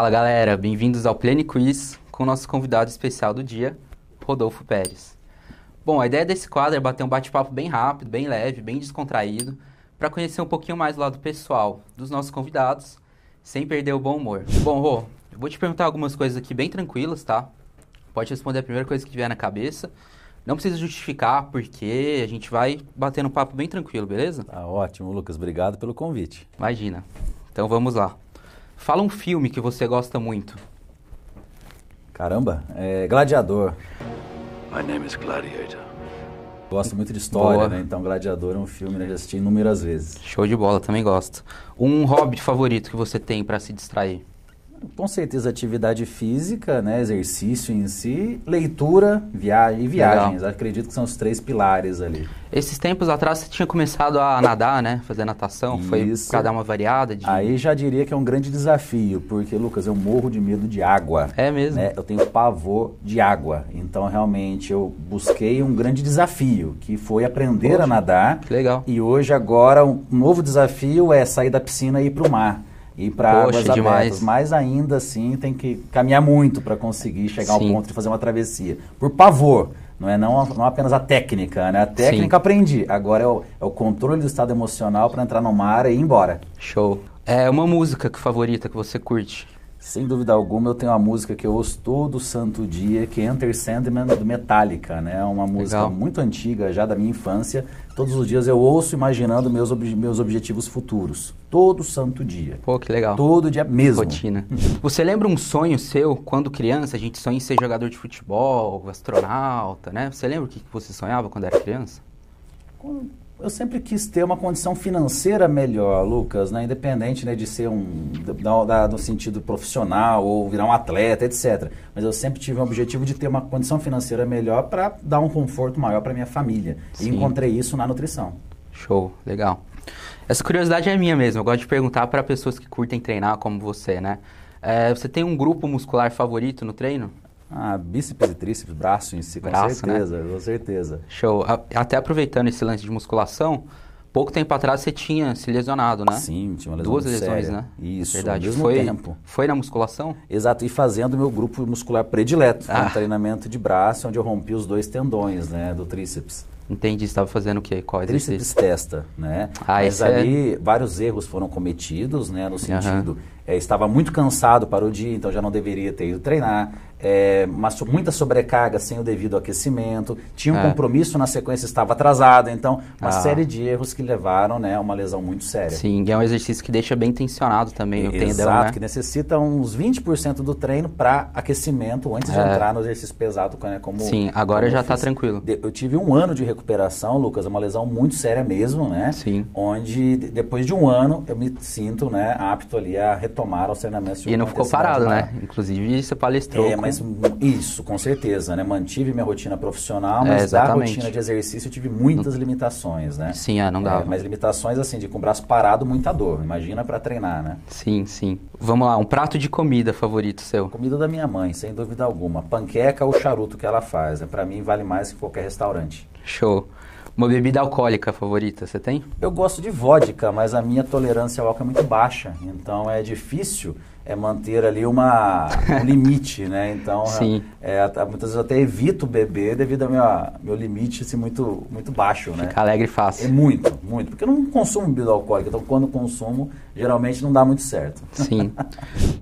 Fala galera, bem-vindos ao Plane Quiz com o nosso convidado especial do dia, Rodolfo Pérez. Bom, a ideia desse quadro é bater um bate-papo bem rápido, bem leve, bem descontraído, para conhecer um pouquinho mais do lado pessoal dos nossos convidados, sem perder o bom humor. Bom, Rô, eu vou te perguntar algumas coisas aqui bem tranquilas, tá? Pode responder a primeira coisa que vier na cabeça. Não precisa justificar porque a gente vai batendo um papo bem tranquilo, beleza? Tá ótimo, Lucas. Obrigado pelo convite. Imagina. Então vamos lá. Fala um filme que você gosta muito. Caramba, é Gladiador. My name is Gladiator. Gosto muito de história, Boa. né? Então Gladiador é um filme que eu já assisti inúmeras vezes. Show de bola, também gosto. Um hobby favorito que você tem para se distrair? Com certeza atividade física, né? Exercício em si, leitura, viagem e viagens. Acredito que são os três pilares ali. Esses tempos atrás você tinha começado a nadar, né? Fazer natação. Foi Isso. pra dar uma variada de. Aí já diria que é um grande desafio, porque, Lucas, eu morro de medo de água. É mesmo? né? Eu tenho pavor de água. Então, realmente, eu busquei um grande desafio, que foi aprender Poxa, a nadar. Que legal. E hoje, agora, um novo desafio é sair da piscina e ir para o mar. Ir para águas demais. abertas. Mas ainda assim, tem que caminhar muito para conseguir chegar Sim. ao ponto de fazer uma travessia. Por pavor. Não é não, não apenas a técnica, né? A técnica aprendi. Agora é o, é o controle do estado emocional para entrar no mar e ir embora. Show. É uma música que favorita que você curte? Sem dúvida alguma, eu tenho uma música que eu ouço todo santo dia, que é Enter Sandman, do Metallica, né? É uma música Legal. muito antiga, já da minha infância. Todos os dias eu ouço imaginando meus, ob- meus objetivos futuros. Todo santo dia. Pô, que legal. Todo dia mesmo. Rotina. Você lembra um sonho seu quando criança? A gente sonha em ser jogador de futebol, astronauta, né? Você lembra o que que você sonhava quando era criança? Eu sempre quis ter uma condição financeira melhor, Lucas, né? independente né, de ser um da, da- no sentido profissional ou virar um atleta, etc. Mas eu sempre tive um objetivo de ter uma condição financeira melhor para dar um conforto maior para minha família. E Sim. encontrei isso na nutrição. Show, legal. Essa curiosidade é minha mesmo. Eu gosto de perguntar para pessoas que curtem treinar como você, né? É, você tem um grupo muscular favorito no treino? Ah, bíceps e tríceps, braço em si, com Braço, né? certeza, com certeza. Show. Até aproveitando esse lance de musculação, pouco tempo atrás você tinha se lesionado, né? Sim, tinha uma lesão Duas lesões, séria. né? Isso, Verdade. mesmo foi, tempo. foi na musculação? Exato, e fazendo meu grupo muscular predileto, Ah. um treinamento de braço, onde eu rompi os dois tendões, né, do tríceps. Entendi. Você estava fazendo o quê? Qual Tríceps exercício? testa, né? Ah, Mas é- ali vários erros foram cometidos, né? No sentido, eh, estava muito cansado para o dia, então já não deveria ter ido treinar. Mas so- muita sobrecarga sem o devido aquecimento. Tinha um É. compromisso na sequência, estava atrasado. Então, uma Ah. série de erros que levaram, né, a uma lesão muito séria. Sim, é um exercício que deixa bem tensionado também o tendão, Exato, né? que necessita uns 20% do treino para aquecimento antes de É. entrar no exercício pesado, né, como Sim, agora como já eu tá fiz. tranquilo. De- Eu tive um ano de recuperação, Lucas, uma lesão muito séria mesmo, né? Sim. Onde de- depois de um ano eu me sinto, né, apto ali a retomar os treinamentos. de E não uma ficou parado, né? Inclusive você palestrou. É, mas isso, com certeza, né? Mantive minha rotina profissional, É, mas da exatamente. rotina de exercício eu tive muitas limitações, né? Sim, é, não dava. É, mas limitações assim, de com o braço parado, muita dor. Imagina para treinar, né? Sim, sim. Vamos lá, um prato de comida favorito seu. Comida da minha mãe, sem dúvida alguma. Panqueca ou charuto que ela faz. Né? Para mim vale mais que qualquer restaurante. Show. Uma bebida alcoólica favorita, você tem? Eu gosto de vodka, mas a minha tolerância ao álcool é muito baixa. Então é difícil é manter ali uma, um limite, né? Então, Sim. é, até- muitas vezes eu até evito beber devido ao meu, meu limite assim, muito, muito baixo, né? Fica alegre e É fácil. muito, muito. Porque eu não consumo bebida alcoólica, então quando consumo, geralmente não dá muito certo. Sim.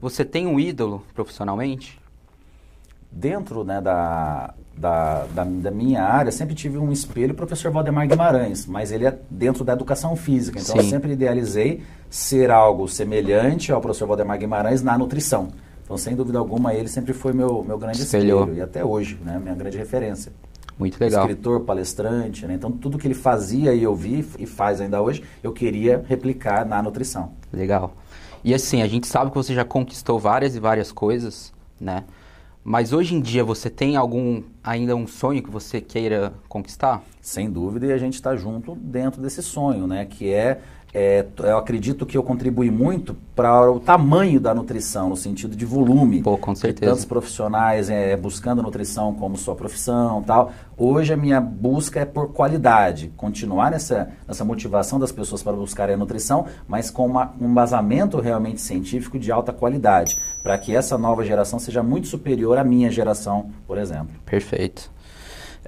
Você tem um ídolo profissionalmente? dentro né, da, da, da, da minha área, sempre tive um espelho, o professor Valdemar Guimarães, mas ele é dentro da educação física. Então, eu Sim. sempre idealizei ser algo semelhante ao professor Valdemar Guimarães na nutrição. Então, sem dúvida alguma, ele sempre foi meu, meu grande Espelhou. espelho. E até hoje, né, minha grande referência. Muito legal. Escritor, palestrante, né? Então, tudo que ele fazia e eu vi e faz ainda hoje, eu queria replicar na nutrição. Legal. E assim, a gente sabe que você já conquistou várias e várias coisas, né? Mas hoje em dia você tem algum ainda um sonho que você queira conquistar? Sem dúvida, e a gente está junto dentro desse sonho, né? Que é, é, eu acredito que eu contribuí muito para o tamanho da nutrição, no sentido de volume. Pô, com certeza. Tantos profissionais é, buscando nutrição como sua profissão tal. Hoje a minha busca é por qualidade, continuar nessa, nessa motivação das pessoas para buscarem a nutrição, mas com uma, um embasamento realmente científico de alta qualidade, para que essa nova geração seja muito superior à minha geração, por exemplo. Perfeito.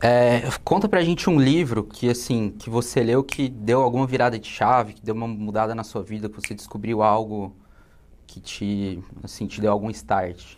É, conta pra gente um livro que, assim, que você leu que deu alguma virada de chave, que deu uma mudada na sua vida, que você descobriu algo que te, assim, te deu algum start.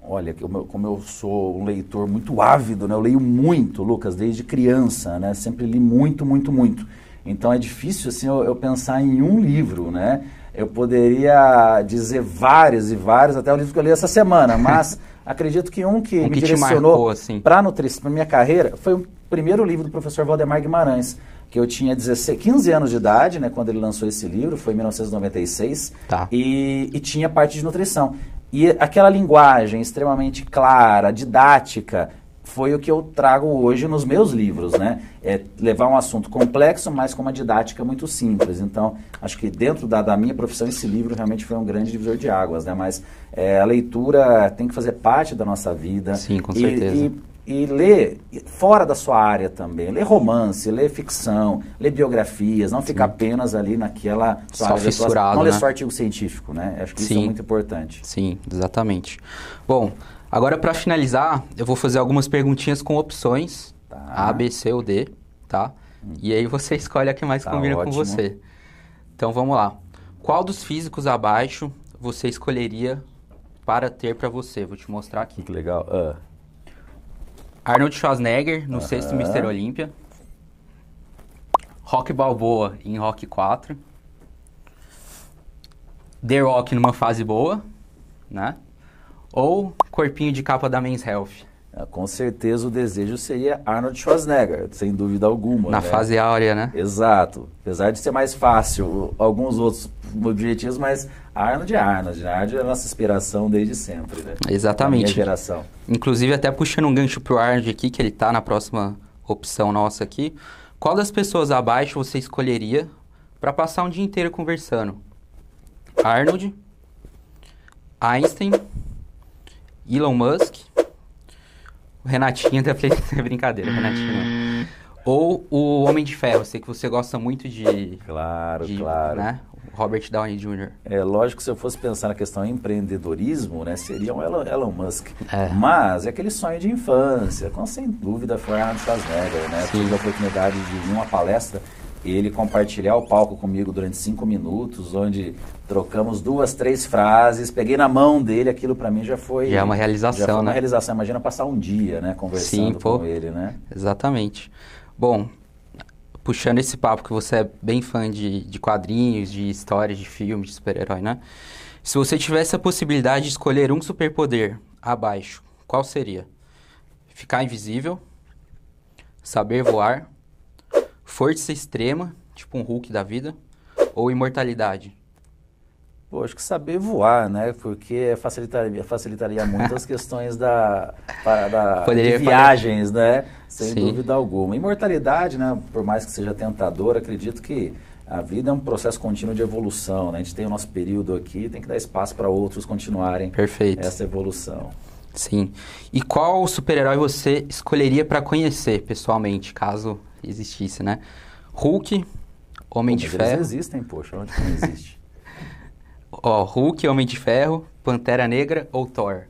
Olha, como eu sou um leitor muito ávido, né? Eu leio muito, Lucas, desde criança, né? Sempre li muito, muito, muito. Então é difícil, assim, eu, eu pensar em um livro, né? Eu poderia dizer vários e vários, até o livro que eu li essa semana, mas acredito que um que Um me que direcionou assim. para nutrição, para minha carreira, foi o primeiro livro do professor Valdemar Guimarães, que eu tinha 16, 15 anos de idade, né, quando ele lançou esse livro, foi em 1996, Tá. e, e tinha parte de nutrição. E aquela linguagem extremamente clara, didática, foi o que eu trago hoje nos meus livros, né? É levar um assunto complexo, mas com uma didática muito simples. Então, acho que dentro da, da minha profissão, esse livro realmente foi um grande divisor de águas, né? Mas é, a leitura tem que fazer parte da nossa vida. Sim, com E- certeza. E, e ler fora da sua área também. Ler romance, ler ficção, ler biografias, não ficar apenas ali naquela Só área fissurado, Não ler né? só artigo científico, né? Acho que isso é Sim. muito importante. Sim, exatamente. Bom, agora para finalizar, eu vou fazer algumas perguntinhas com opções, Tá. A, B, C ou D, tá? E aí você escolhe a que mais Tá combina com ótimo. você. Então vamos lá. Qual dos físicos abaixo você escolheria para ter para você? Vou te mostrar aqui. Que legal. Ah. Arnold Schwarzenegger no sexto Mr. Olímpia. Rock Balboa em Rock 4. The Rock numa fase boa, né? Ou corpinho de capa da Men's Health. Ah, Com certeza o desejo seria Arnold Schwarzenegger, sem dúvida alguma. Na né? fase áurea, né? Exato. Apesar de ser mais fácil alguns outros objetivos, mas Arnold é Arnold. né? Arnold é a nossa inspiração desde sempre, né? Exatamente. Minha geração. Inclusive, até puxando um gancho pro Arnold aqui, que ele tá na próxima opção nossa aqui. Qual das pessoas abaixo você escolheria para passar um dia inteiro conversando? Arnold, Einstein, Elon Musk, o Renatinho da Play... Brincadeira, Renatinho. não. Ou o Homem de Ferro, sei que você gosta muito de... Claro, de, claro. Né? Robert Downey Jr. É lógico que se eu fosse pensar na questão empreendedorismo, né, seria um Elon, Elon Musk. É. Mas é aquele sonho de infância, com sem dúvida foi Arnold Schwarzenegger, né? Sim. Tive a oportunidade de ir uma palestra ele compartilhar o palco comigo durante cinco minutos, onde trocamos duas, três frases, peguei na mão dele, aquilo para mim já foi Já é uma realização, já foi uma né? realização. Imagina passar um dia, né, conversando Sim, pô. com ele, né? Exatamente. Bom, puxando esse papo que você é bem fã de, de quadrinhos, de histórias, de filmes, de super-herói, né? Se você tivesse a possibilidade de escolher um superpoder abaixo, qual seria? Ficar invisível, saber voar, força extrema, tipo um Hulk da vida, ou imortalidade? Pô, acho que saber voar, né? Porque facilitaria, facilitaria muito as questões da, pa- da de viagens, né? Sem Sim. dúvida alguma. Imortalidade, né? Por mais que seja tentador, acredito que a vida é um processo contínuo de evolução, né? A gente tem o nosso período aqui, tem que dar espaço para outros continuarem Perfeito. essa evolução. Sim. E qual super-herói você escolheria para conhecer pessoalmente, caso existisse, né? Hulk, Homem Pô, de mas eles Ferro. existem, poxa, onde que não existe? Ó, Hulk, Homem de Ferro, Pantera Negra ou Thor?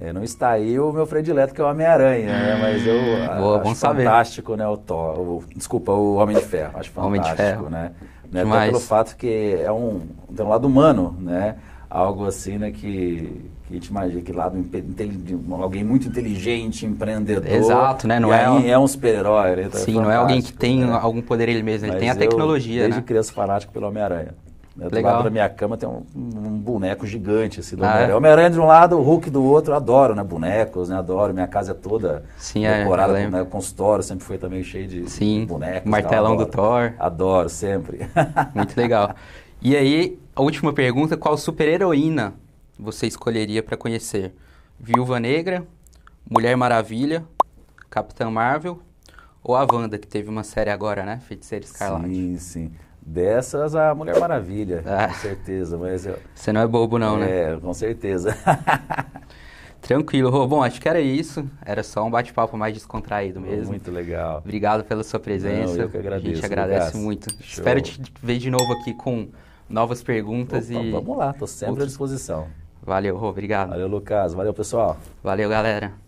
É, não está aí o meu predileto, que é o Homem-Aranha, né? Mas eu Boa, acho bom saber. fantástico, né, o Thor. o- desculpa, o Homem de Ferro. Acho fantástico, Homem de Ferro. né? né? Até pelo fato que é um, tem um lado humano, né? Algo assim, né, que, que te imagina, que inteli- alguém muito inteligente, empreendedor. Exato, né? Não é um- é um super-herói, né? Então Sim, não é alguém que tem né? algum poder ele mesmo, ele Mas tem a eu, tecnologia, desde né? criança fanático pelo Homem-Aranha. né? Do Legal. lado da minha cama tem um, um boneco gigante assim, do Ah, é? Homem-Aranha. Homem-Aranha de um lado, o Hulk do outro. Eu adoro, né? Bonecos, né? Adoro. Minha casa é toda Sim, é, decorada. eu com, né? Consultório sempre foi também cheio de Sim, bonecos. martelão do. Thor. Adoro, sempre. Muito legal. E aí, a última pergunta, qual super-heroína você escolheria para conhecer? Viúva Negra, Mulher Maravilha, Capitã Marvel ou a Wanda, que teve uma série agora, né? Feiticeira Escarlate. Sim, sim. Dessas, a Mulher Maravilha, Ah. com certeza. Mas eu, Você não é bobo não, né? É, com certeza. Tranquilo, Rô. Bom, acho que era isso. Era só um bate-papo mais descontraído mesmo. Muito legal. Obrigado pela sua presença. Não, eu que A agradeço, gente agradece Lucas. muito. Show. Espero te ver de novo aqui com novas perguntas Opa, e Vamos lá, tô sempre à disposição. Valeu, Rô. Obrigado. Valeu, Lucas. Valeu, pessoal. Valeu, galera.